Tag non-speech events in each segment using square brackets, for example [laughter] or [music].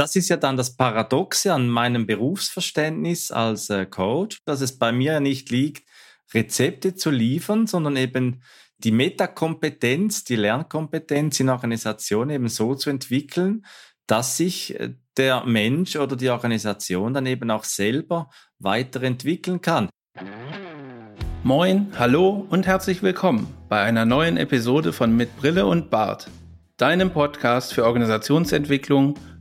das ist ja dann das Paradoxe an meinem Berufsverständnis als äh, Coach, dass es bei mir nicht liegt, Rezepte zu liefern, sondern eben die Metakompetenz, die Lernkompetenz in Organisationen eben so zu entwickeln, dass sich äh, der Mensch oder die Organisation dann eben auch selber weiterentwickeln kann. Moin, hallo und herzlich willkommen bei einer neuen Episode von Mit Brille und Bart, deinem Podcast für Organisationsentwicklung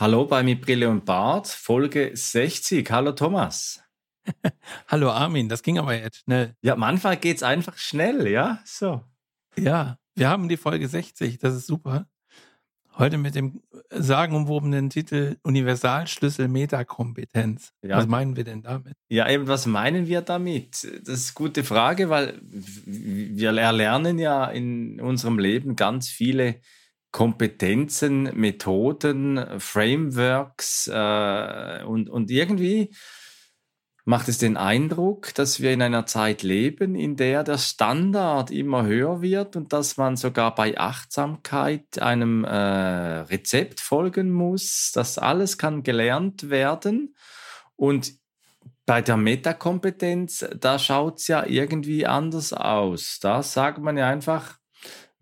Hallo bei Mit Brille und Bart, Folge 60. Hallo Thomas. [laughs] Hallo Armin, das ging aber jetzt schnell. Ja, manchmal geht es einfach schnell, ja? So. Ja, wir haben die Folge 60, das ist super. Heute mit dem sagenumwobenen Titel Universalschlüssel Metakompetenz. Ja. Was meinen wir denn damit? Ja, eben, was meinen wir damit? Das ist eine gute Frage, weil wir erlernen ja in unserem Leben ganz viele Kompetenzen, Methoden, Frameworks äh, und, und irgendwie macht es den Eindruck, dass wir in einer Zeit leben, in der der Standard immer höher wird und dass man sogar bei Achtsamkeit einem äh, Rezept folgen muss. Das alles kann gelernt werden und bei der Metakompetenz, da schaut es ja irgendwie anders aus. Da sagt man ja einfach,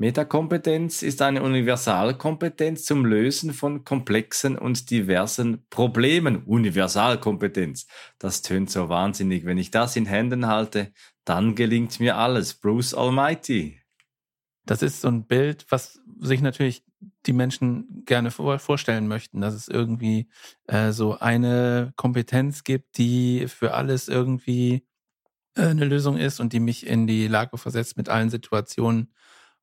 Metakompetenz ist eine Universalkompetenz zum Lösen von komplexen und diversen Problemen. Universalkompetenz. Das tönt so wahnsinnig. Wenn ich das in Händen halte, dann gelingt mir alles. Bruce Almighty. Das ist so ein Bild, was sich natürlich die Menschen gerne vorstellen möchten, dass es irgendwie äh, so eine Kompetenz gibt, die für alles irgendwie äh, eine Lösung ist und die mich in die Lage versetzt, mit allen Situationen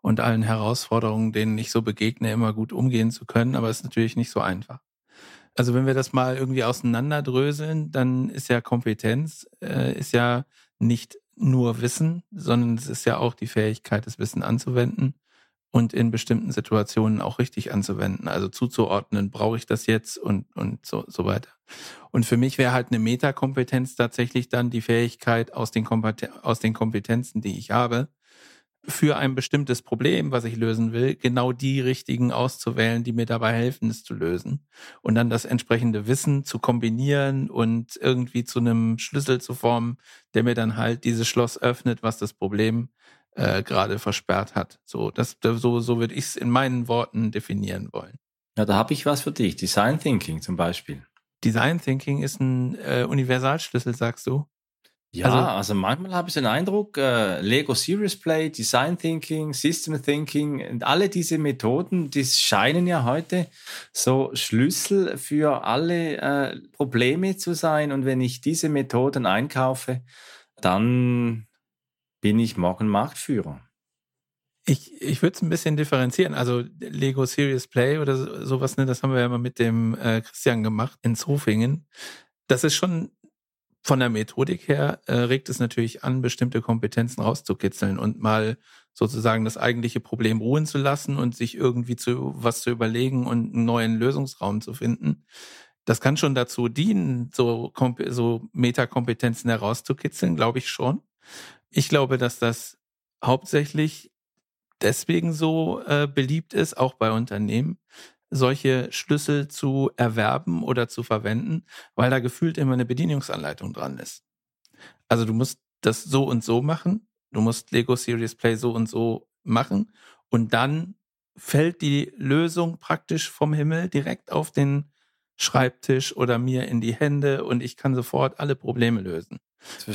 und allen Herausforderungen, denen ich so begegne, immer gut umgehen zu können. Aber es ist natürlich nicht so einfach. Also wenn wir das mal irgendwie auseinanderdröseln, dann ist ja Kompetenz, äh, ist ja nicht nur Wissen, sondern es ist ja auch die Fähigkeit, das Wissen anzuwenden und in bestimmten Situationen auch richtig anzuwenden. Also zuzuordnen, brauche ich das jetzt und, und so, so weiter. Und für mich wäre halt eine Metakompetenz tatsächlich dann die Fähigkeit aus den, aus den Kompetenzen, die ich habe, für ein bestimmtes Problem, was ich lösen will, genau die richtigen auszuwählen, die mir dabei helfen, es zu lösen. Und dann das entsprechende Wissen zu kombinieren und irgendwie zu einem Schlüssel zu formen, der mir dann halt dieses Schloss öffnet, was das Problem äh, gerade versperrt hat. So, das, so, so würde ich es in meinen Worten definieren wollen. Ja, da habe ich was für dich. Design Thinking zum Beispiel. Design Thinking ist ein äh, Universalschlüssel, sagst du? Ja, also, also manchmal habe ich den Eindruck, äh, Lego Serious Play, Design Thinking, System Thinking und alle diese Methoden, die scheinen ja heute so Schlüssel für alle äh, Probleme zu sein. Und wenn ich diese Methoden einkaufe, dann bin ich morgen Marktführer. Ich, ich würde es ein bisschen differenzieren. Also Lego Serious Play oder sowas, ne, das haben wir ja mal mit dem äh, Christian gemacht in Zofingen. Das ist schon von der Methodik her äh, regt es natürlich an, bestimmte Kompetenzen rauszukitzeln und mal sozusagen das eigentliche Problem ruhen zu lassen und sich irgendwie zu was zu überlegen und einen neuen Lösungsraum zu finden. Das kann schon dazu dienen, so, so Metakompetenzen herauszukitzeln, glaube ich schon. Ich glaube, dass das hauptsächlich deswegen so äh, beliebt ist, auch bei Unternehmen, solche Schlüssel zu erwerben oder zu verwenden, weil da gefühlt immer eine Bedienungsanleitung dran ist. Also du musst das so und so machen, du musst Lego Serious Play so und so machen und dann fällt die Lösung praktisch vom Himmel direkt auf den Schreibtisch oder mir in die Hände und ich kann sofort alle Probleme lösen.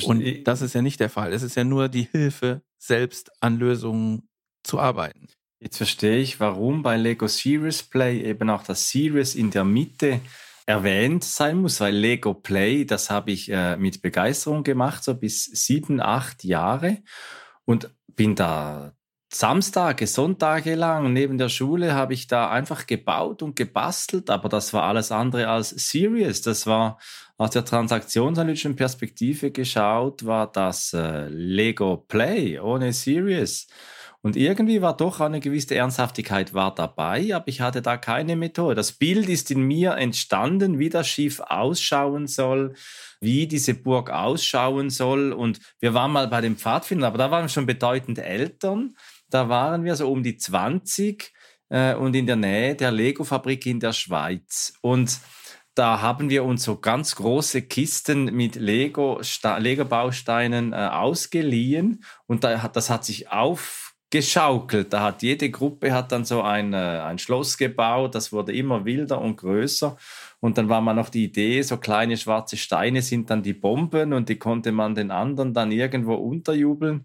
Und das ist ja nicht der Fall. Es ist ja nur die Hilfe, selbst an Lösungen zu arbeiten. Jetzt verstehe ich, warum bei Lego Serious Play eben auch das Serious in der Mitte erwähnt sein muss, weil Lego Play, das habe ich äh, mit Begeisterung gemacht, so bis sieben, acht Jahre und bin da Samstage, Sonntage lang neben der Schule habe ich da einfach gebaut und gebastelt, aber das war alles andere als serious. Das war aus der transaktionsanalytischen Perspektive geschaut, war das äh, Lego Play ohne serious. Und irgendwie war doch eine gewisse Ernsthaftigkeit war dabei, aber ich hatte da keine Methode. Das Bild ist in mir entstanden, wie das Schiff ausschauen soll, wie diese Burg ausschauen soll. Und wir waren mal bei den Pfadfindern, aber da waren wir schon bedeutend Eltern. Da waren wir so um die 20 äh, und in der Nähe der Lego-Fabrik in der Schweiz. Und da haben wir uns so ganz große Kisten mit Lego, Lego-Bausteinen äh, ausgeliehen und da, das hat sich aufgeschaukelt. Da hat jede Gruppe hat dann so ein, äh, ein Schloss gebaut, das wurde immer wilder und größer. Und dann war mal noch die Idee, so kleine schwarze Steine sind dann die Bomben und die konnte man den anderen dann irgendwo unterjubeln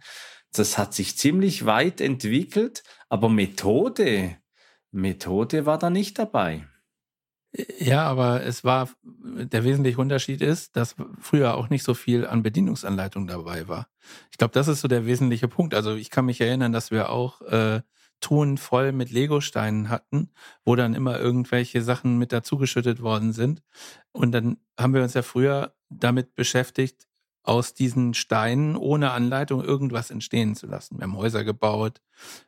das hat sich ziemlich weit entwickelt, aber Methode, Methode war da nicht dabei. Ja, aber es war, der wesentliche Unterschied ist, dass früher auch nicht so viel an Bedienungsanleitung dabei war. Ich glaube, das ist so der wesentliche Punkt. Also ich kann mich erinnern, dass wir auch äh, Ton voll mit Legosteinen hatten, wo dann immer irgendwelche Sachen mit dazugeschüttet worden sind. Und dann haben wir uns ja früher damit beschäftigt, aus diesen Steinen ohne Anleitung irgendwas entstehen zu lassen. Wir haben Häuser gebaut,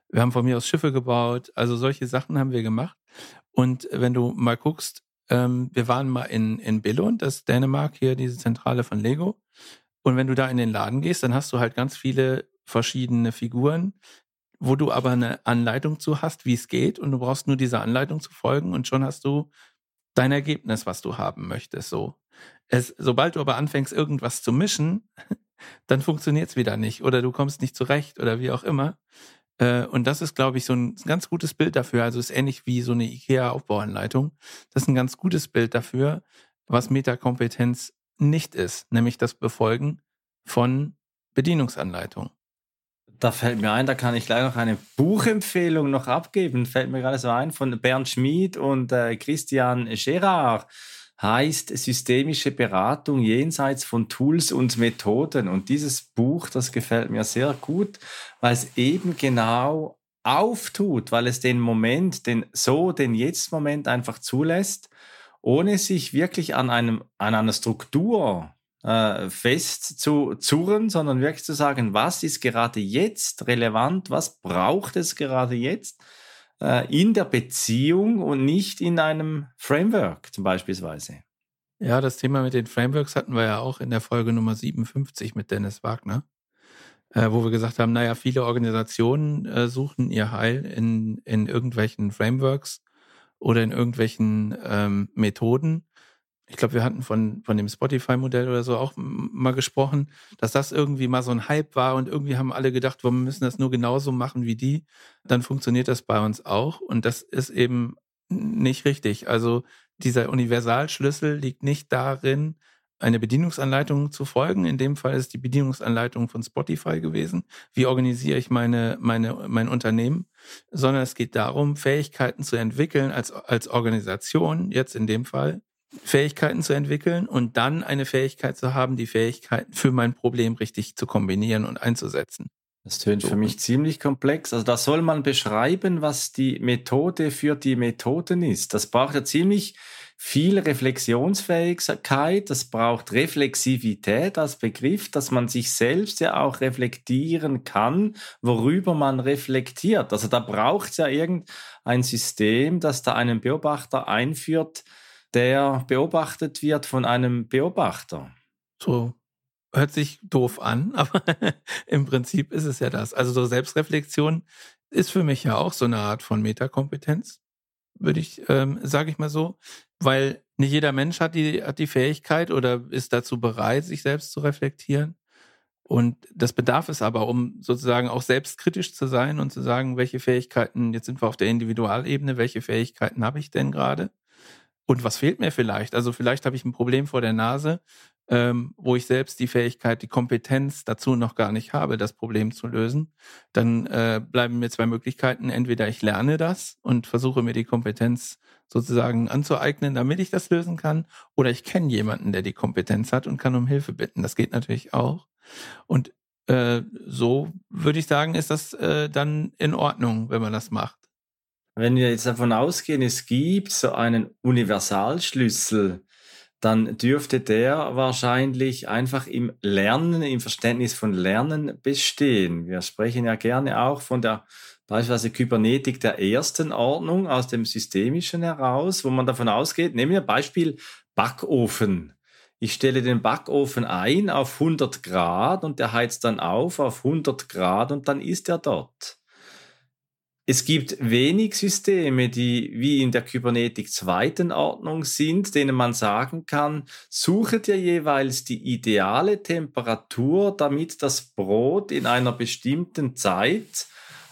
wir haben von mir aus Schiffe gebaut, also solche Sachen haben wir gemacht. Und wenn du mal guckst, ähm, wir waren mal in, in Billund, das ist Dänemark, hier diese Zentrale von Lego. Und wenn du da in den Laden gehst, dann hast du halt ganz viele verschiedene Figuren, wo du aber eine Anleitung zu hast, wie es geht. Und du brauchst nur dieser Anleitung zu folgen und schon hast du dein Ergebnis, was du haben möchtest. So. Es, sobald du aber anfängst, irgendwas zu mischen, [laughs] dann funktioniert es wieder nicht oder du kommst nicht zurecht oder wie auch immer. Äh, und das ist, glaube ich, so ein ganz gutes Bild dafür. Also ist ähnlich wie so eine IKEA-Aufbauanleitung. Das ist ein ganz gutes Bild dafür, was Metakompetenz nicht ist, nämlich das Befolgen von Bedienungsanleitungen. Da fällt mir ein, da kann ich gleich noch eine Buchempfehlung noch abgeben. Fällt mir gerade so ein von Bernd Schmid und äh, Christian Gerard heißt systemische Beratung jenseits von Tools und Methoden. Und dieses Buch, das gefällt mir sehr gut, weil es eben genau auftut, weil es den Moment, den so, den Jetzt-Moment einfach zulässt, ohne sich wirklich an einem, an einer Struktur äh, fest zu zurren, sondern wirklich zu sagen, was ist gerade jetzt relevant, was braucht es gerade jetzt in der Beziehung und nicht in einem Framework zum beispielsweise. Ja, das Thema mit den Frameworks hatten wir ja auch in der Folge Nummer 57 mit Dennis Wagner, äh, wo wir gesagt haben, naja, viele Organisationen äh, suchen ihr Heil in, in irgendwelchen Frameworks oder in irgendwelchen ähm, Methoden. Ich glaube, wir hatten von, von dem Spotify-Modell oder so auch mal gesprochen, dass das irgendwie mal so ein Hype war und irgendwie haben alle gedacht, wir müssen das nur genauso machen wie die. Dann funktioniert das bei uns auch und das ist eben nicht richtig. Also dieser Universalschlüssel liegt nicht darin, eine Bedienungsanleitung zu folgen. In dem Fall ist die Bedienungsanleitung von Spotify gewesen. Wie organisiere ich meine, meine, mein Unternehmen? Sondern es geht darum, Fähigkeiten zu entwickeln als, als Organisation, jetzt in dem Fall, Fähigkeiten zu entwickeln und dann eine Fähigkeit zu haben, die Fähigkeiten für mein Problem richtig zu kombinieren und einzusetzen. Das tönt für mich ziemlich komplex. Also da soll man beschreiben, was die Methode für die Methoden ist. Das braucht ja ziemlich viel Reflexionsfähigkeit, das braucht Reflexivität als Begriff, dass man sich selbst ja auch reflektieren kann, worüber man reflektiert. Also da braucht es ja irgendein System, das da einen Beobachter einführt, der beobachtet wird von einem Beobachter. So hört sich doof an, [laughs] aber im Prinzip ist es ja das. Also so Selbstreflexion ist für mich ja auch so eine Art von Metakompetenz, würde ich, ähm, sage ich mal so, weil nicht jeder Mensch hat die, hat die Fähigkeit oder ist dazu bereit, sich selbst zu reflektieren. Und das bedarf es aber, um sozusagen auch selbstkritisch zu sein und zu sagen, welche Fähigkeiten, jetzt sind wir auf der Individualebene, welche Fähigkeiten habe ich denn gerade? Und was fehlt mir vielleicht? Also vielleicht habe ich ein Problem vor der Nase, ähm, wo ich selbst die Fähigkeit, die Kompetenz dazu noch gar nicht habe, das Problem zu lösen, dann äh, bleiben mir zwei Möglichkeiten. Entweder ich lerne das und versuche mir die Kompetenz sozusagen anzueignen, damit ich das lösen kann, oder ich kenne jemanden, der die Kompetenz hat und kann um Hilfe bitten. Das geht natürlich auch. Und äh, so würde ich sagen, ist das äh, dann in Ordnung, wenn man das macht. Wenn wir jetzt davon ausgehen, es gibt so einen Universalschlüssel, dann dürfte der wahrscheinlich einfach im Lernen, im Verständnis von Lernen bestehen. Wir sprechen ja gerne auch von der beispielsweise Kybernetik der ersten Ordnung aus dem Systemischen heraus, wo man davon ausgeht, nehmen wir Beispiel Backofen. Ich stelle den Backofen ein auf 100 Grad und der heizt dann auf auf 100 Grad und dann ist er dort. Es gibt wenig Systeme, die wie in der Kybernetik zweiten Ordnung sind, denen man sagen kann, suche dir jeweils die ideale Temperatur, damit das Brot in einer bestimmten Zeit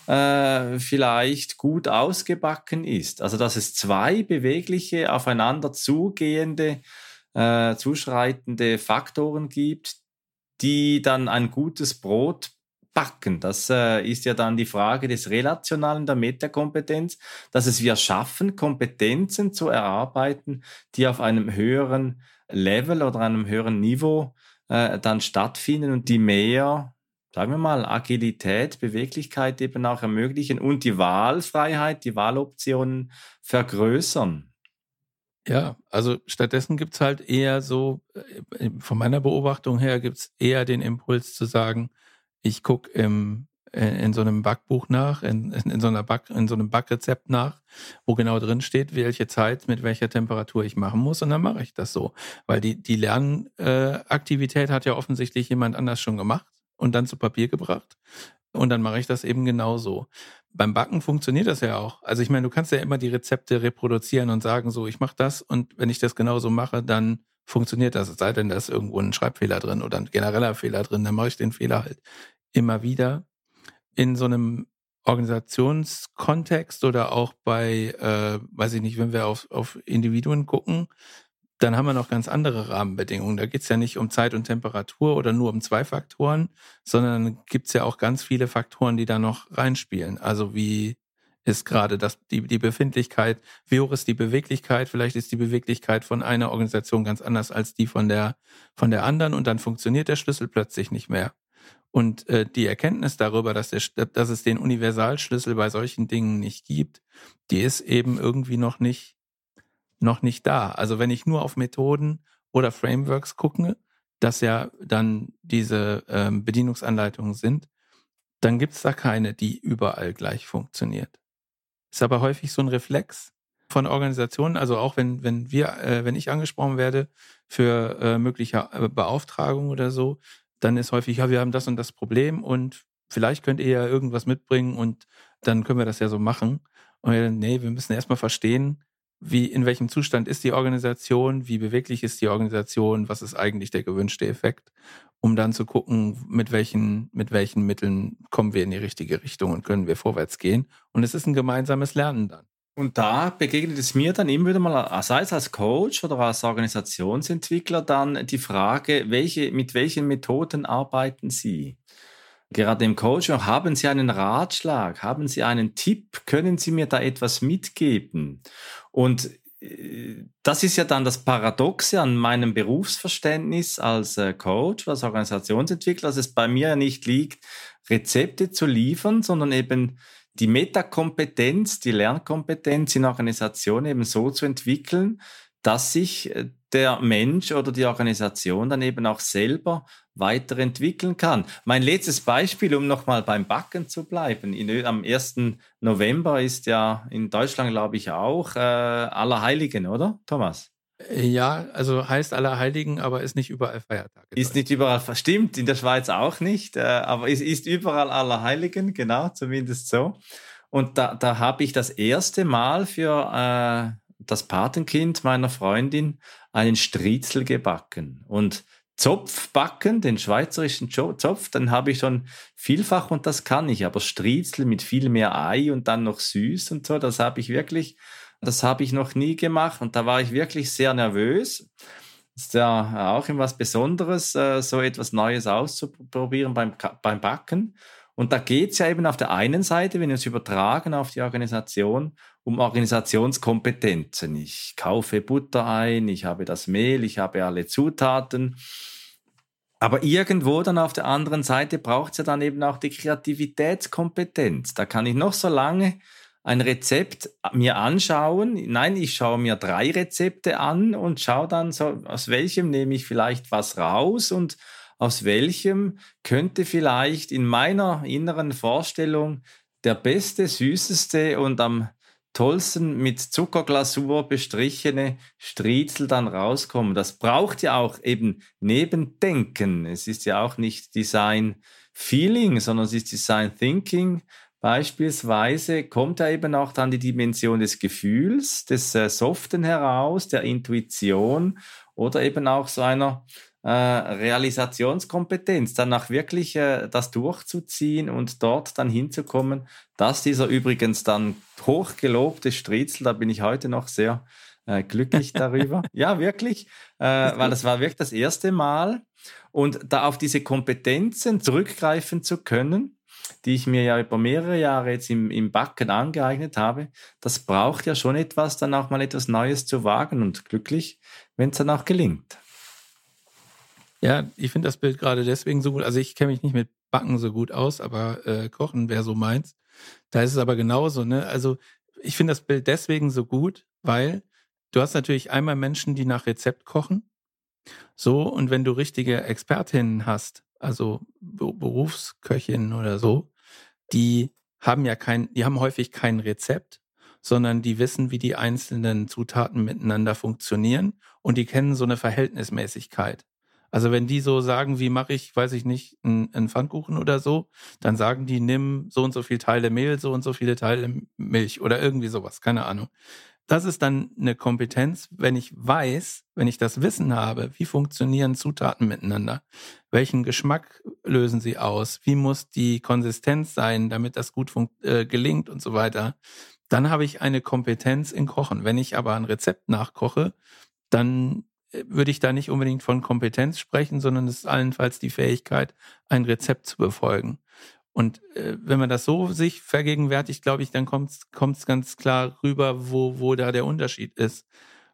äh, vielleicht gut ausgebacken ist. Also dass es zwei bewegliche, aufeinander zugehende, äh, zuschreitende Faktoren gibt, die dann ein gutes Brot backen. Das äh, ist ja dann die Frage des Relationalen, der Metakompetenz, dass es wir schaffen, Kompetenzen zu erarbeiten, die auf einem höheren Level oder einem höheren Niveau äh, dann stattfinden und die mehr, sagen wir mal, Agilität, Beweglichkeit eben auch ermöglichen und die Wahlfreiheit, die Wahloptionen vergrößern. Ja, also stattdessen gibt's halt eher so, äh, von meiner Beobachtung her gibt's eher den Impuls zu sagen, ich gucke im in so einem Backbuch nach, in, in, so einer Back, in so einem Backrezept nach, wo genau drin steht, welche Zeit mit welcher Temperatur ich machen muss und dann mache ich das so. Weil die, die Lernaktivität äh, hat ja offensichtlich jemand anders schon gemacht und dann zu Papier gebracht. Und dann mache ich das eben genauso. Beim Backen funktioniert das ja auch. Also ich meine, du kannst ja immer die Rezepte reproduzieren und sagen, so, ich mache das und wenn ich das genauso mache, dann funktioniert das. Es sei denn, da ist irgendwo ein Schreibfehler drin oder ein genereller Fehler drin, dann mache ich den Fehler halt immer wieder in so einem Organisationskontext oder auch bei, äh, weiß ich nicht, wenn wir auf, auf Individuen gucken, dann haben wir noch ganz andere Rahmenbedingungen. Da geht's ja nicht um Zeit und Temperatur oder nur um zwei Faktoren, sondern gibt's ja auch ganz viele Faktoren, die da noch reinspielen. Also wie ist gerade das, die, die Befindlichkeit, wie hoch ist die Beweglichkeit, vielleicht ist die Beweglichkeit von einer Organisation ganz anders als die von der, von der anderen und dann funktioniert der Schlüssel plötzlich nicht mehr. Und äh, die Erkenntnis darüber, dass, der, dass es den Universalschlüssel bei solchen Dingen nicht gibt, die ist eben irgendwie noch nicht, noch nicht da. Also wenn ich nur auf Methoden oder Frameworks gucke, dass ja dann diese ähm, Bedienungsanleitungen sind, dann gibt's da keine, die überall gleich funktioniert. Ist aber häufig so ein Reflex von Organisationen, also auch wenn, wenn wir, äh, wenn ich angesprochen werde für äh, mögliche äh, Beauftragung oder so, dann ist häufig, ja, wir haben das und das Problem und vielleicht könnt ihr ja irgendwas mitbringen und dann können wir das ja so machen. Und wir, nee, wir müssen erstmal verstehen, wie, in welchem Zustand ist die Organisation, wie beweglich ist die Organisation, was ist eigentlich der gewünschte Effekt, um dann zu gucken, mit welchen, mit welchen Mitteln kommen wir in die richtige Richtung und können wir vorwärts gehen. Und es ist ein gemeinsames Lernen dann. Und da begegnet es mir dann immer wieder mal, sei es als Coach oder als Organisationsentwickler, dann die Frage, welche, mit welchen Methoden arbeiten Sie? Gerade im Coaching, haben Sie einen Ratschlag? Haben Sie einen Tipp? Können Sie mir da etwas mitgeben? Und äh, das ist ja dann das Paradoxe an meinem Berufsverständnis als äh, Coach, als Organisationsentwickler, dass es bei mir ja nicht liegt, Rezepte zu liefern, sondern eben die Metakompetenz, die Lernkompetenz in Organisationen eben so zu entwickeln, dass sich äh, der Mensch oder die Organisation dann eben auch selber weiterentwickeln kann. Mein letztes Beispiel, um nochmal beim Backen zu bleiben. In, am 1. November ist ja in Deutschland, glaube ich, auch äh, Allerheiligen, oder, Thomas? Ja, also heißt Allerheiligen, aber ist nicht überall Feiertag. Ist nicht überall, stimmt, in der Schweiz auch nicht, äh, aber es ist überall Allerheiligen, genau, zumindest so. Und da, da habe ich das erste Mal für äh, das Patenkind meiner Freundin einen Striezel gebacken. Und Zopf backen, den schweizerischen Zopf, dann habe ich schon vielfach und das kann ich, aber Striezel mit viel mehr Ei und dann noch süß und so, das habe ich wirklich das habe ich noch nie gemacht und da war ich wirklich sehr nervös. Das ist ja auch etwas Besonderes, äh, so etwas Neues auszuprobieren beim, beim Backen. Und da geht es ja eben auf der einen Seite, wenn wir es übertragen auf die Organisation, um Aber irgendwo dann auf der anderen Seite braucht es ja dann eben auch die Kreativitätskompetenz. Da kann ich noch so lange ein Rezept mir anschauen. Nein, ich schaue mir drei Rezepte an und schaue dann so, aus welchem nehme ich vielleicht was raus und aus welchem könnte vielleicht in meiner inneren Vorstellung der beste, süßeste und am tollsten mit Zuckerglasur bestrichene Striezel dann rauskommen. Das braucht ja auch eben Nebendenken. Es ist ja auch nicht Design Feeling, sondern es ist Design Thinking. Beispielsweise kommt da eben auch dann die Dimension des Gefühls, des äh, Soften heraus, der Intuition oder eben auch so einer äh, Realisationskompetenz, danach wirklich äh, das durchzuziehen und dort dann hinzukommen, dass dieser übrigens dann hochgelobte Striezel, da bin ich heute noch sehr äh, glücklich darüber. [laughs] ja, wirklich, äh, weil das war wirklich das erste Mal. Und da auf diese Kompetenzen zurückgreifen zu können, die ich mir ja über mehrere Jahre jetzt im, im Backen angeeignet habe, das braucht ja schon etwas, dann auch mal etwas Neues zu wagen und glücklich, wenn es dann auch gelingt. Ja, ich finde das Bild gerade deswegen so gut. Also ich kenne mich nicht mit Backen so gut aus, aber äh, Kochen wäre so meins. Da ist es aber genauso, ne? Also ich finde das Bild deswegen so gut, weil du hast natürlich einmal Menschen, die nach Rezept kochen. So, und wenn du richtige Expertinnen hast, also Berufsköchinnen oder so, die haben ja kein, die haben häufig kein Rezept, sondern die wissen, wie die einzelnen Zutaten miteinander funktionieren und die kennen so eine Verhältnismäßigkeit. Also wenn die so sagen, wie mache ich, weiß ich nicht, einen, einen Pfannkuchen oder so, dann sagen die, nimm so und so viele Teile Mehl, so und so viele Teile Milch oder irgendwie sowas, keine Ahnung das ist dann eine Kompetenz, wenn ich weiß, wenn ich das Wissen habe, wie funktionieren Zutaten miteinander, welchen Geschmack lösen sie aus, wie muss die Konsistenz sein, damit das gut äh, gelingt und so weiter, dann habe ich eine Kompetenz in Kochen. Wenn ich aber ein Rezept nachkoche, dann äh, würde ich da nicht unbedingt von Kompetenz sprechen, sondern es ist allenfalls die Fähigkeit, ein Rezept zu befolgen. Und äh, wenn man das so sich vergegenwärtigt, glaube ich, dann kommt es ganz klar rüber, wo, wo da der Unterschied ist.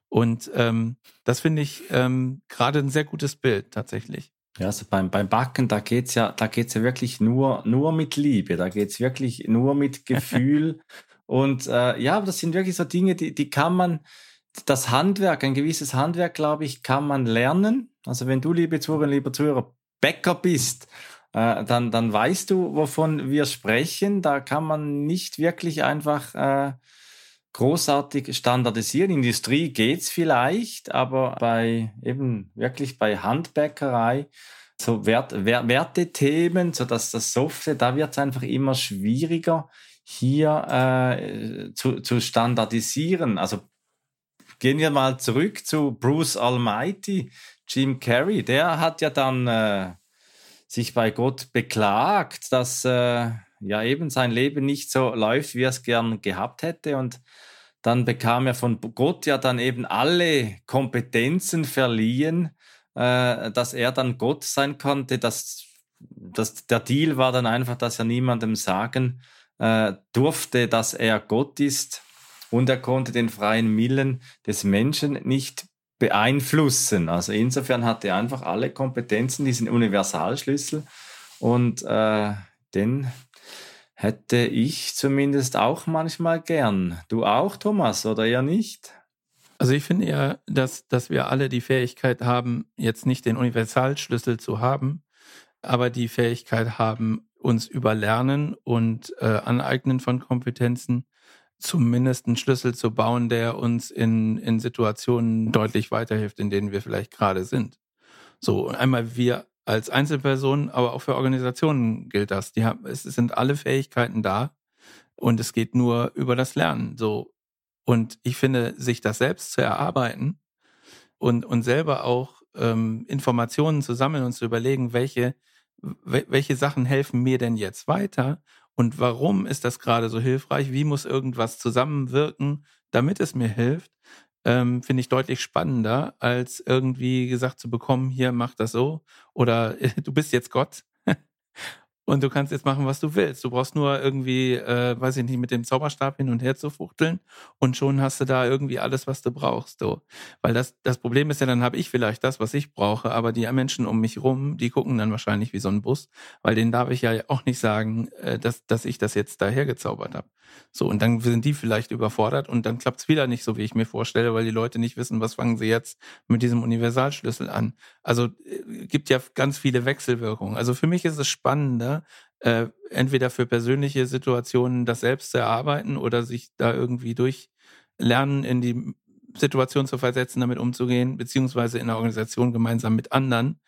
Und ähm, das finde ich ähm, gerade ein sehr gutes Bild tatsächlich. Ja, also beim, beim Backen, da geht's ja, da geht's ja wirklich nur, nur mit Liebe, da geht's wirklich nur mit Gefühl. [laughs] Und äh, ja, das sind wirklich so Dinge, die, die kann man, das Handwerk, ein gewisses Handwerk, glaube ich, kann man lernen. Also wenn du, liebe Zuhörerinnen, lieber Zuhörer, Bäcker bist äh, dann, dann weißt du, wovon wir sprechen. Da kann man nicht wirklich einfach äh, großartig standardisieren. Industrie geht's vielleicht, aber bei eben wirklich bei Handbäckerei, so Wert, Wert, Wertethemen, so dass das Software, da wird es einfach immer schwieriger, hier äh, zu, zu standardisieren. Also gehen wir mal zurück zu Bruce Almighty, Jim Carrey. Der hat ja dann äh, sich bei Gott beklagt, dass äh, ja eben sein Leben nicht so läuft, wie er es gern gehabt hätte. Und dann bekam er von Gott ja dann eben alle Kompetenzen verliehen, äh, dass er dann Gott sein konnte. Dass, dass der Deal war dann einfach, dass er niemandem sagen äh, durfte, dass er Gott ist. Und er konnte den freien Willen des Menschen nicht beeinflussen. Also insofern hat er einfach alle Kompetenzen, diesen Universalschlüssel und äh, den hätte ich zumindest auch manchmal gern. Du auch, Thomas, oder eher nicht? Also ich finde ja, dass, dass wir alle die Fähigkeit haben, jetzt nicht den Universalschlüssel zu haben, aber die Fähigkeit haben, uns über Lernen und äh, Aneignen von Kompetenzen zumindest einen Schlüssel zu bauen, der uns in, in Situationen deutlich weiterhilft, in denen wir vielleicht gerade sind. So, einmal wir als Einzelpersonen, aber auch für Organisationen gilt das. Die haben, es sind alle Fähigkeiten da und es geht nur über das Lernen. So. Und ich finde, sich das selbst zu erarbeiten und, und selber auch ähm, Informationen zu sammeln und zu überlegen, welche, welche Sachen helfen mir denn jetzt weiter und warum ist das gerade so hilfreich? Wie muss irgendwas zusammenwirken, damit es mir hilft? Ähm, Finde ich deutlich spannender, als irgendwie gesagt zu bekommen, hier mach das so oder [laughs] du bist jetzt Gott. [laughs] und du kannst jetzt machen, was du willst. Du brauchst nur irgendwie, äh, weiß ich nicht, mit dem Zauberstab hin und her zu fuchteln und schon hast du da irgendwie alles, was du brauchst. So. Weil das, das Problem ist ja, dann habe ich vielleicht das, was ich brauche, aber die Menschen um mich rum, die gucken dann wahrscheinlich wie so ein Bus, weil denen darf ich ja auch nicht sagen, äh, dass, dass ich das jetzt daher gezaubert habe. So, und dann sind die vielleicht überfordert und dann klappt es wieder nicht so, wie ich mir vorstelle, weil die Leute nicht wissen, was fangen sie jetzt mit diesem Universalschlüssel an. Also äh, gibt ja ganz viele Wechselwirkungen. Also für mich ist es spannender, äh, entweder für persönliche Situationen das selbst zu erarbeiten oder sich da irgendwie durchlernen, in die Situation zu versetzen, damit umzugehen, beziehungsweise in der Organisation gemeinsam mit anderen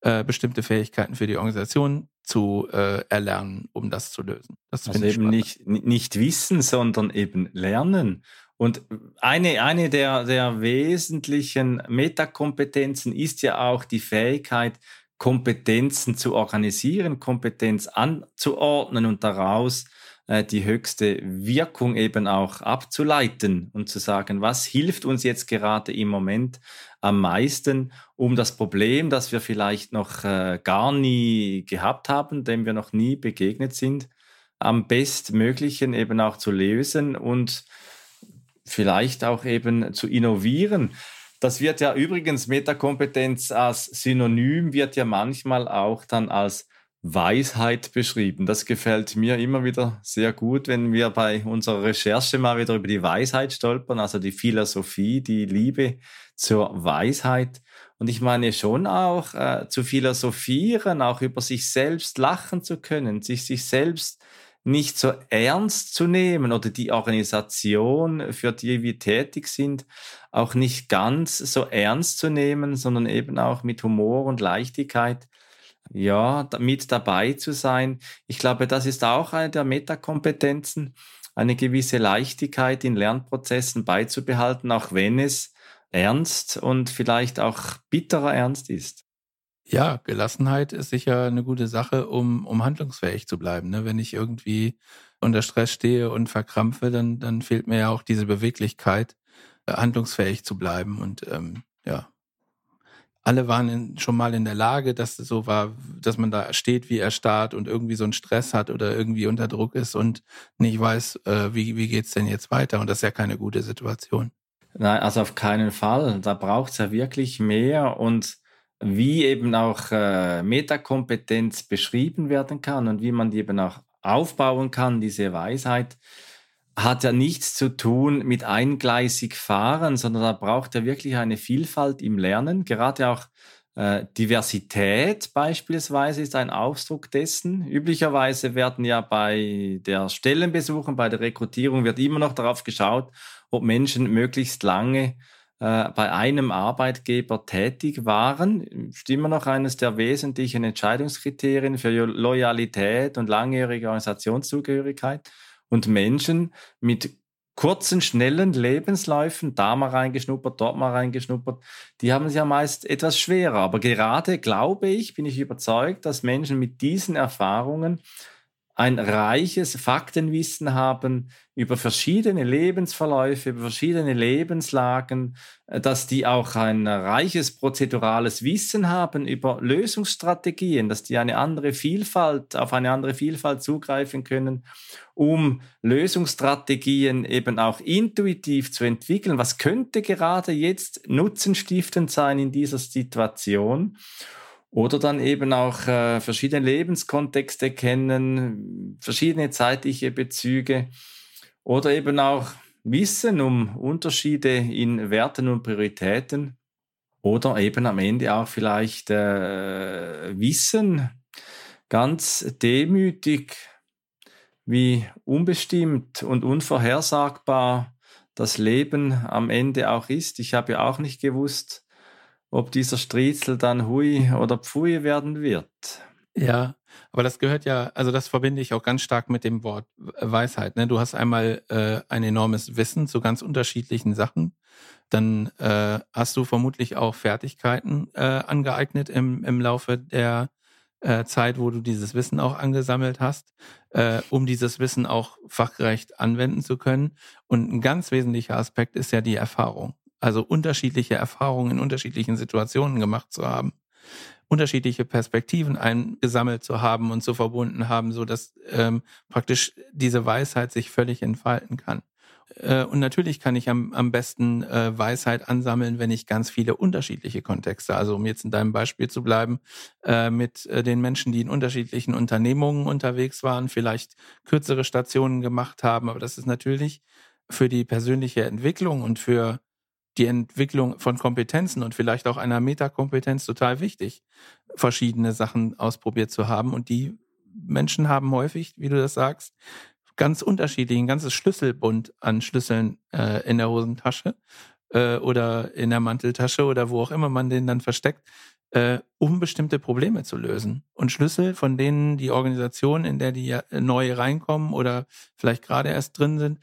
äh, bestimmte Fähigkeiten für die Organisation zu äh, erlernen, um das zu lösen. Das also eben nicht, nicht wissen, sondern eben lernen. Und eine, eine der, der wesentlichen Metakompetenzen ist ja auch die Fähigkeit, Kompetenzen zu organisieren, Kompetenz anzuordnen und daraus äh, die höchste Wirkung eben auch abzuleiten und zu sagen, was hilft uns jetzt gerade im Moment am meisten, um das Problem, das wir vielleicht noch äh, gar nie gehabt haben, dem wir noch nie begegnet sind, am bestmöglichen eben auch zu lösen und vielleicht auch eben zu innovieren. Das wird ja übrigens Metakompetenz als Synonym wird ja manchmal auch dann als Weisheit beschrieben. Das gefällt mir immer wieder sehr gut, wenn wir bei unserer Recherche mal wieder über die Weisheit stolpern, also die Philosophie, die Liebe zur Weisheit. Und ich meine schon auch äh, zu philosophieren, auch über sich selbst lachen zu können, sich sich selbst nicht so ernst zu nehmen oder die Organisation, für die wir tätig sind, auch nicht ganz so ernst zu nehmen, sondern eben auch mit Humor und Leichtigkeit ja, mit dabei zu sein. Ich glaube, das ist auch eine der Metakompetenzen, eine gewisse Leichtigkeit in Lernprozessen beizubehalten, auch wenn es ernst und vielleicht auch bitterer Ernst ist. Ja, Gelassenheit ist sicher eine gute Sache, um, um handlungsfähig zu bleiben. Ne? Wenn ich irgendwie unter Stress stehe und verkrampfe, dann, dann fehlt mir ja auch diese Beweglichkeit, äh, handlungsfähig zu bleiben. Und ähm, ja, alle waren in, schon mal in der Lage, dass es so war, dass man da steht wie erstarrt und irgendwie so einen Stress hat oder irgendwie unter Druck ist und nicht weiß, äh, wie, wie geht's denn jetzt weiter. Und das ist ja keine gute Situation. Nein, also auf keinen Fall. Da braucht es ja wirklich mehr und wie eben auch äh, Metakompetenz beschrieben werden kann und wie man die eben auch aufbauen kann, diese Weisheit hat ja nichts zu tun mit eingleisig fahren, sondern da braucht er wirklich eine Vielfalt im Lernen. Gerade auch äh, Diversität beispielsweise ist ein Ausdruck dessen. Üblicherweise werden ja bei der Stellenbesuchen, bei der Rekrutierung wird immer noch darauf geschaut, ob Menschen möglichst lange bei einem Arbeitgeber tätig waren. Ist immer noch eines der wesentlichen Entscheidungskriterien für Loyalität und langjährige Organisationszugehörigkeit und Menschen mit kurzen, schnellen Lebensläufen, da mal reingeschnuppert, dort mal reingeschnuppert, die haben es ja meist etwas schwerer. Aber gerade glaube ich, bin ich überzeugt, dass Menschen mit diesen Erfahrungen ein reiches Faktenwissen haben über verschiedene Lebensverläufe, über verschiedene Lebenslagen, äh, dass die auch ein reiches prozedurales Wissen haben über Lösungsstrategien, dass die eine andere Vielfalt, auf eine andere Vielfalt zugreifen können, um Lösungsstrategien eben auch intuitiv zu entwickeln. Was könnte gerade jetzt nutzenstiftend sein in dieser Situation? Oder dann eben auch äh, verschiedene Lebenskontexte kennen, verschiedene zeitliche Bezüge oder eben auch Wissen um Unterschiede in Werten und Prioritäten oder eben am Ende auch vielleicht äh, Wissen ganz demütig, wie unbestimmt und unvorhersagbar das Leben am Ende auch ist. Ich habe ja auch nicht gewusst, ob dieser Striezel dann Hui oder Pfui werden wird. Ja, aber das gehört ja, also das verbinde ich auch ganz stark mit dem Wort Weisheit. Ne? Du hast einmal äh, ein enormes Wissen zu ganz unterschiedlichen Sachen. Dann äh, hast du vermutlich auch Fertigkeiten äh, angeeignet im, im Laufe der äh, Zeit, wo du dieses Wissen auch angesammelt hast, äh, um dieses Wissen auch fachgerecht anwenden zu können. Und ein ganz wesentlicher Aspekt ist ja die Erfahrung also unterschiedliche Erfahrungen in unterschiedlichen Situationen gemacht zu haben. unterschiedliche Perspektiven eingesammelt zu haben und zu verbunden haben, so dass ähm, praktisch diese Weisheit sich völlig entfalten kann. Äh, und natürlich kann ich am, am besten äh, Weisheit ansammeln, wenn ich ganz viele unterschiedliche Kontexte, also um jetzt in deinem Beispiel zu bleiben, äh, mit äh, den Menschen, die in unterschiedlichen Unternehmungen unterwegs waren, vielleicht kürzere Stationen gemacht haben. Aber das ist natürlich für die persönliche Entwicklung und für die Entwicklung von Kompetenzen und vielleicht auch einer Metakompetenz total wichtig, verschiedene Sachen ausprobiert zu haben. Und die Menschen haben häufig, wie du das sagst, ganz unterschiedlich, ein ganzes Schlüsselbund an Schlüsseln äh, in der Hosentasche äh, oder in der Manteltasche oder wo auch immer man den dann versteckt, äh, um bestimmte Probleme zu lösen. Und Schlüssel, von denen die Organisation, in der die äh, neu reinkommen oder vielleicht gerade erst drin sind,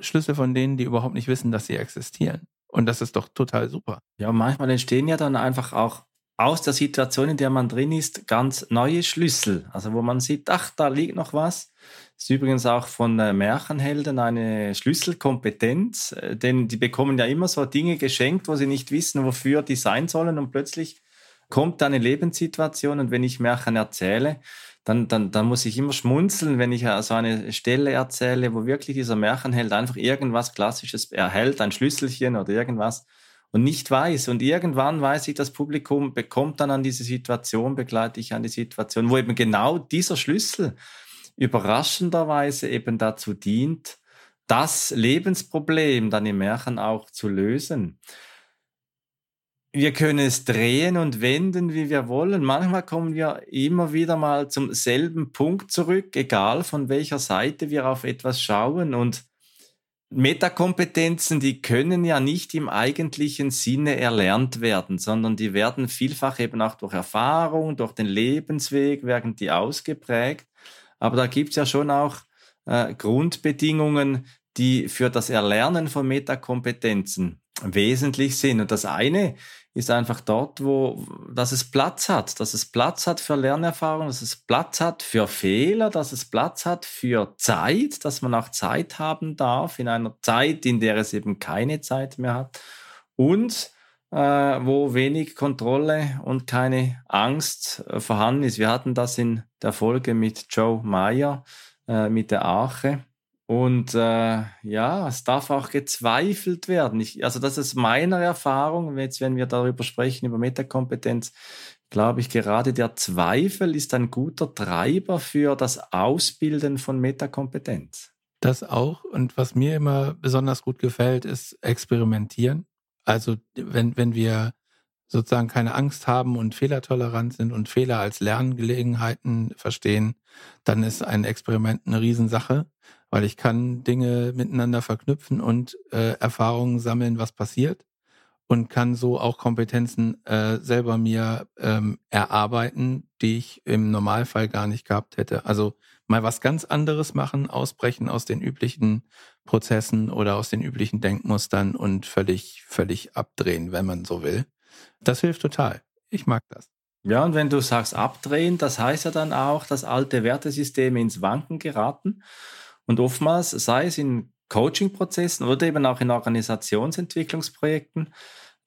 Schlüssel von denen, die überhaupt nicht wissen, dass sie existieren. Und das ist doch total super. Ja, manchmal entstehen ja dann einfach auch aus der Situation, in der man drin ist, ganz neue Schlüssel. Also wo man sieht, ach, da liegt noch was. Das ist übrigens auch von äh, Märchenhelden eine Schlüsselkompetenz, äh, denn die bekommen ja immer so Dinge geschenkt, wo sie nicht wissen, wofür die sein sollen und plötzlich kommt eine Lebenssituation und wenn ich Märchen erzähle, dann, dann, dann muss ich immer schmunzeln, wenn ich so also eine Stelle erzähle, wo wirklich dieser Märchenheld einfach irgendwas Klassisches erhält, ein Schlüsselchen oder irgendwas und nicht weiß. Und irgendwann weiß ich, das Publikum bekommt dann an diese Situation, begleite ich an die Situation, wo eben genau dieser Schlüssel überraschenderweise eben dazu dient, das Lebensproblem dann im Märchen auch zu lösen. Wir können es drehen und wenden, wie wir wollen. Manchmal kommen wir immer wieder mal zum selben Punkt zurück, egal von welcher Seite wir auf etwas schauen. Und Metakompetenzen, die können ja nicht im eigentlichen Sinne erlernt werden, sondern die werden vielfach eben auch durch Erfahrung, durch den Lebensweg, werden die ausgeprägt. Aber da gibt es ja schon auch äh, Grundbedingungen, die für das Erlernen von Metakompetenzen wesentlich sind. Und das eine ist einfach dort, wo, dass es Platz hat, dass es Platz hat für Lernerfahrung, dass es Platz hat für Fehler, dass es Platz hat für Zeit, dass man auch Zeit haben darf in einer Zeit, in der es eben keine Zeit mehr hat und äh, wo wenig Kontrolle und keine Angst äh, vorhanden ist. Wir hatten das in der Folge mit Joe Meyer, äh, mit der Arche. Und äh, ja, es darf auch gezweifelt werden. Ich, also das ist meine Erfahrung, jetzt wenn wir darüber sprechen, über Metakompetenz, glaube ich, gerade der Zweifel ist ein guter Treiber für das Ausbilden von Metakompetenz. Das auch. Und was mir immer besonders gut gefällt, ist experimentieren. Also wenn, wenn wir sozusagen keine Angst haben und fehlertolerant sind und Fehler als Lerngelegenheiten verstehen, dann ist ein Experiment eine Riesensache, weil ich kann Dinge miteinander verknüpfen und äh, Erfahrungen sammeln, was passiert und kann so auch Kompetenzen äh, selber mir ähm, erarbeiten, die ich im Normalfall gar nicht gehabt hätte. Also mal was ganz anderes machen, ausbrechen aus den üblichen Prozessen oder aus den üblichen Denkmustern und völlig, völlig abdrehen, wenn man so will. Das hilft total. Ich mag das. Ja, und wenn du sagst abdrehen, das heißt ja dann auch, dass alte Wertesysteme ins Wanken geraten. Und oftmals, sei es in Coaching-Prozessen oder eben auch in Organisationsentwicklungsprojekten,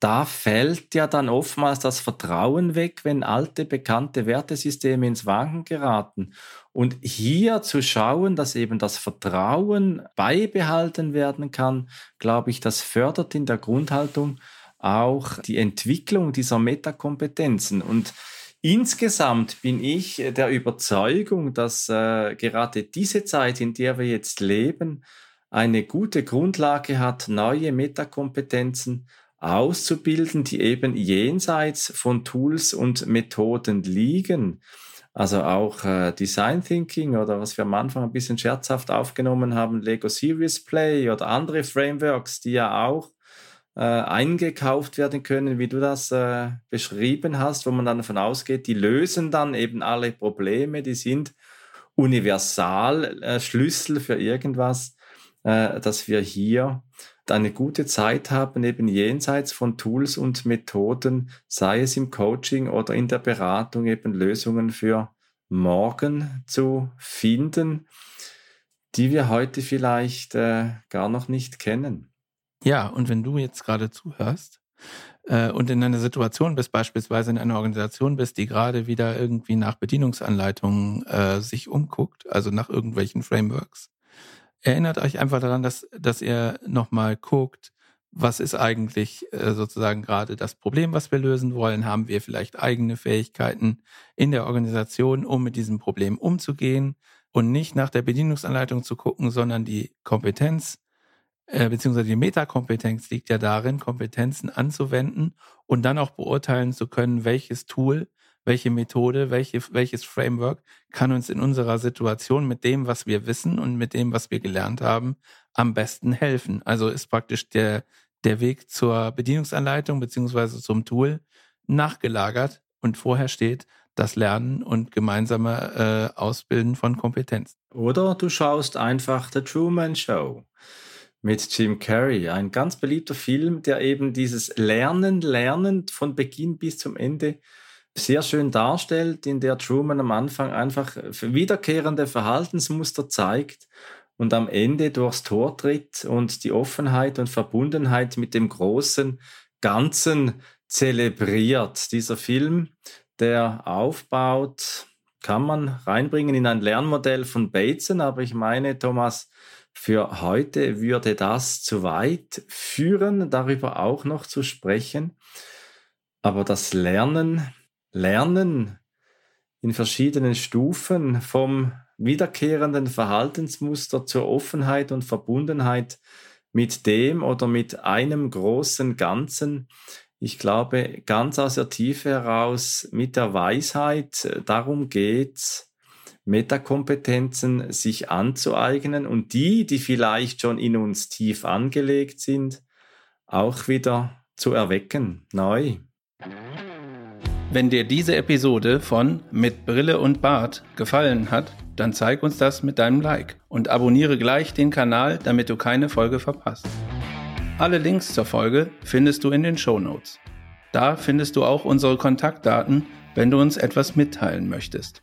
da fällt ja dann oftmals das Vertrauen weg, wenn alte bekannte Wertesysteme ins Wanken geraten. Und hier zu schauen, dass eben das Vertrauen beibehalten werden kann, glaube ich, das fördert in der Grundhaltung auch die Entwicklung dieser Metakompetenzen. Und insgesamt bin ich der Überzeugung, dass äh, gerade diese Zeit, in der wir jetzt leben, eine gute Grundlage hat, neue Metakompetenzen auszubilden, die eben jenseits von Tools und Methoden liegen. Also auch äh, Design Thinking oder was wir am Anfang ein bisschen scherzhaft aufgenommen haben, Lego Serious Play oder andere Frameworks, die ja auch äh, eingekauft werden können, wie du das äh, beschrieben hast, wo man dann davon ausgeht, die lösen dann eben alle Probleme, die sind universal äh, Schlüssel für irgendwas, äh, dass wir hier eine gute Zeit haben, eben jenseits von Tools und Methoden, sei es im Coaching oder in der Beratung, eben Lösungen für morgen zu finden, die wir heute vielleicht äh, gar noch nicht kennen. Ja, und wenn du jetzt gerade zuhörst, äh, und in einer Situation bist, beispielsweise in einer Organisation bist, die gerade wieder irgendwie nach Bedienungsanleitungen äh, sich umguckt, also nach irgendwelchen Frameworks, erinnert euch einfach daran, dass, dass ihr nochmal guckt, was ist eigentlich äh, sozusagen gerade das Problem, was wir lösen wollen? Haben wir vielleicht eigene Fähigkeiten in der Organisation, um mit diesem Problem umzugehen und nicht nach der Bedienungsanleitung zu gucken, sondern die Kompetenz äh, beziehungsweise die Metakompetenz liegt ja darin, Kompetenzen anzuwenden und dann auch beurteilen zu können, welches Tool, welche Methode, welche, welches Framework kann uns in unserer Situation mit dem, was wir wissen und mit dem, was wir gelernt haben, am besten helfen. Also ist praktisch der, der Weg zur Bedienungsanleitung beziehungsweise zum Tool nachgelagert und vorher steht das Lernen und gemeinsame äh, Ausbilden von Kompetenzen. Oder du schaust einfach The Truman Show mit Jim Carrey. Ein ganz beliebter Film, der eben dieses Lernen, Lernen von Beginn bis zum Ende sehr schön darstellt, in der Truman am Anfang einfach wiederkehrende Verhaltensmuster zeigt und am Ende durchs Tor tritt und die Offenheit und Verbundenheit mit dem großen Ganzen zelebriert. Dieser Film, der aufbaut, kann man reinbringen in ein Lernmodell von Bateson, aber ich meine, Thomas, für heute würde das zu weit führen, darüber auch noch zu sprechen. Aber das Lernen, Lernen in verschiedenen Stufen vom wiederkehrenden Verhaltensmuster zur Offenheit und Verbundenheit mit dem oder mit einem großen Ganzen. Ich glaube, ganz aus der Tiefe heraus mit der Weisheit, darum geht's, Metakompetenzen sich anzueignen und die, die vielleicht schon in uns tief angelegt sind, auch wieder zu erwecken, neu. Wenn dir diese Episode von Mit Brille und Bart gefallen hat, dann zeig uns das mit deinem Like und abonniere gleich den Kanal, damit du keine Folge verpasst. Alle Links zur Folge findest du in den Show Notes. Da findest du auch unsere Kontaktdaten, wenn du uns etwas mitteilen möchtest.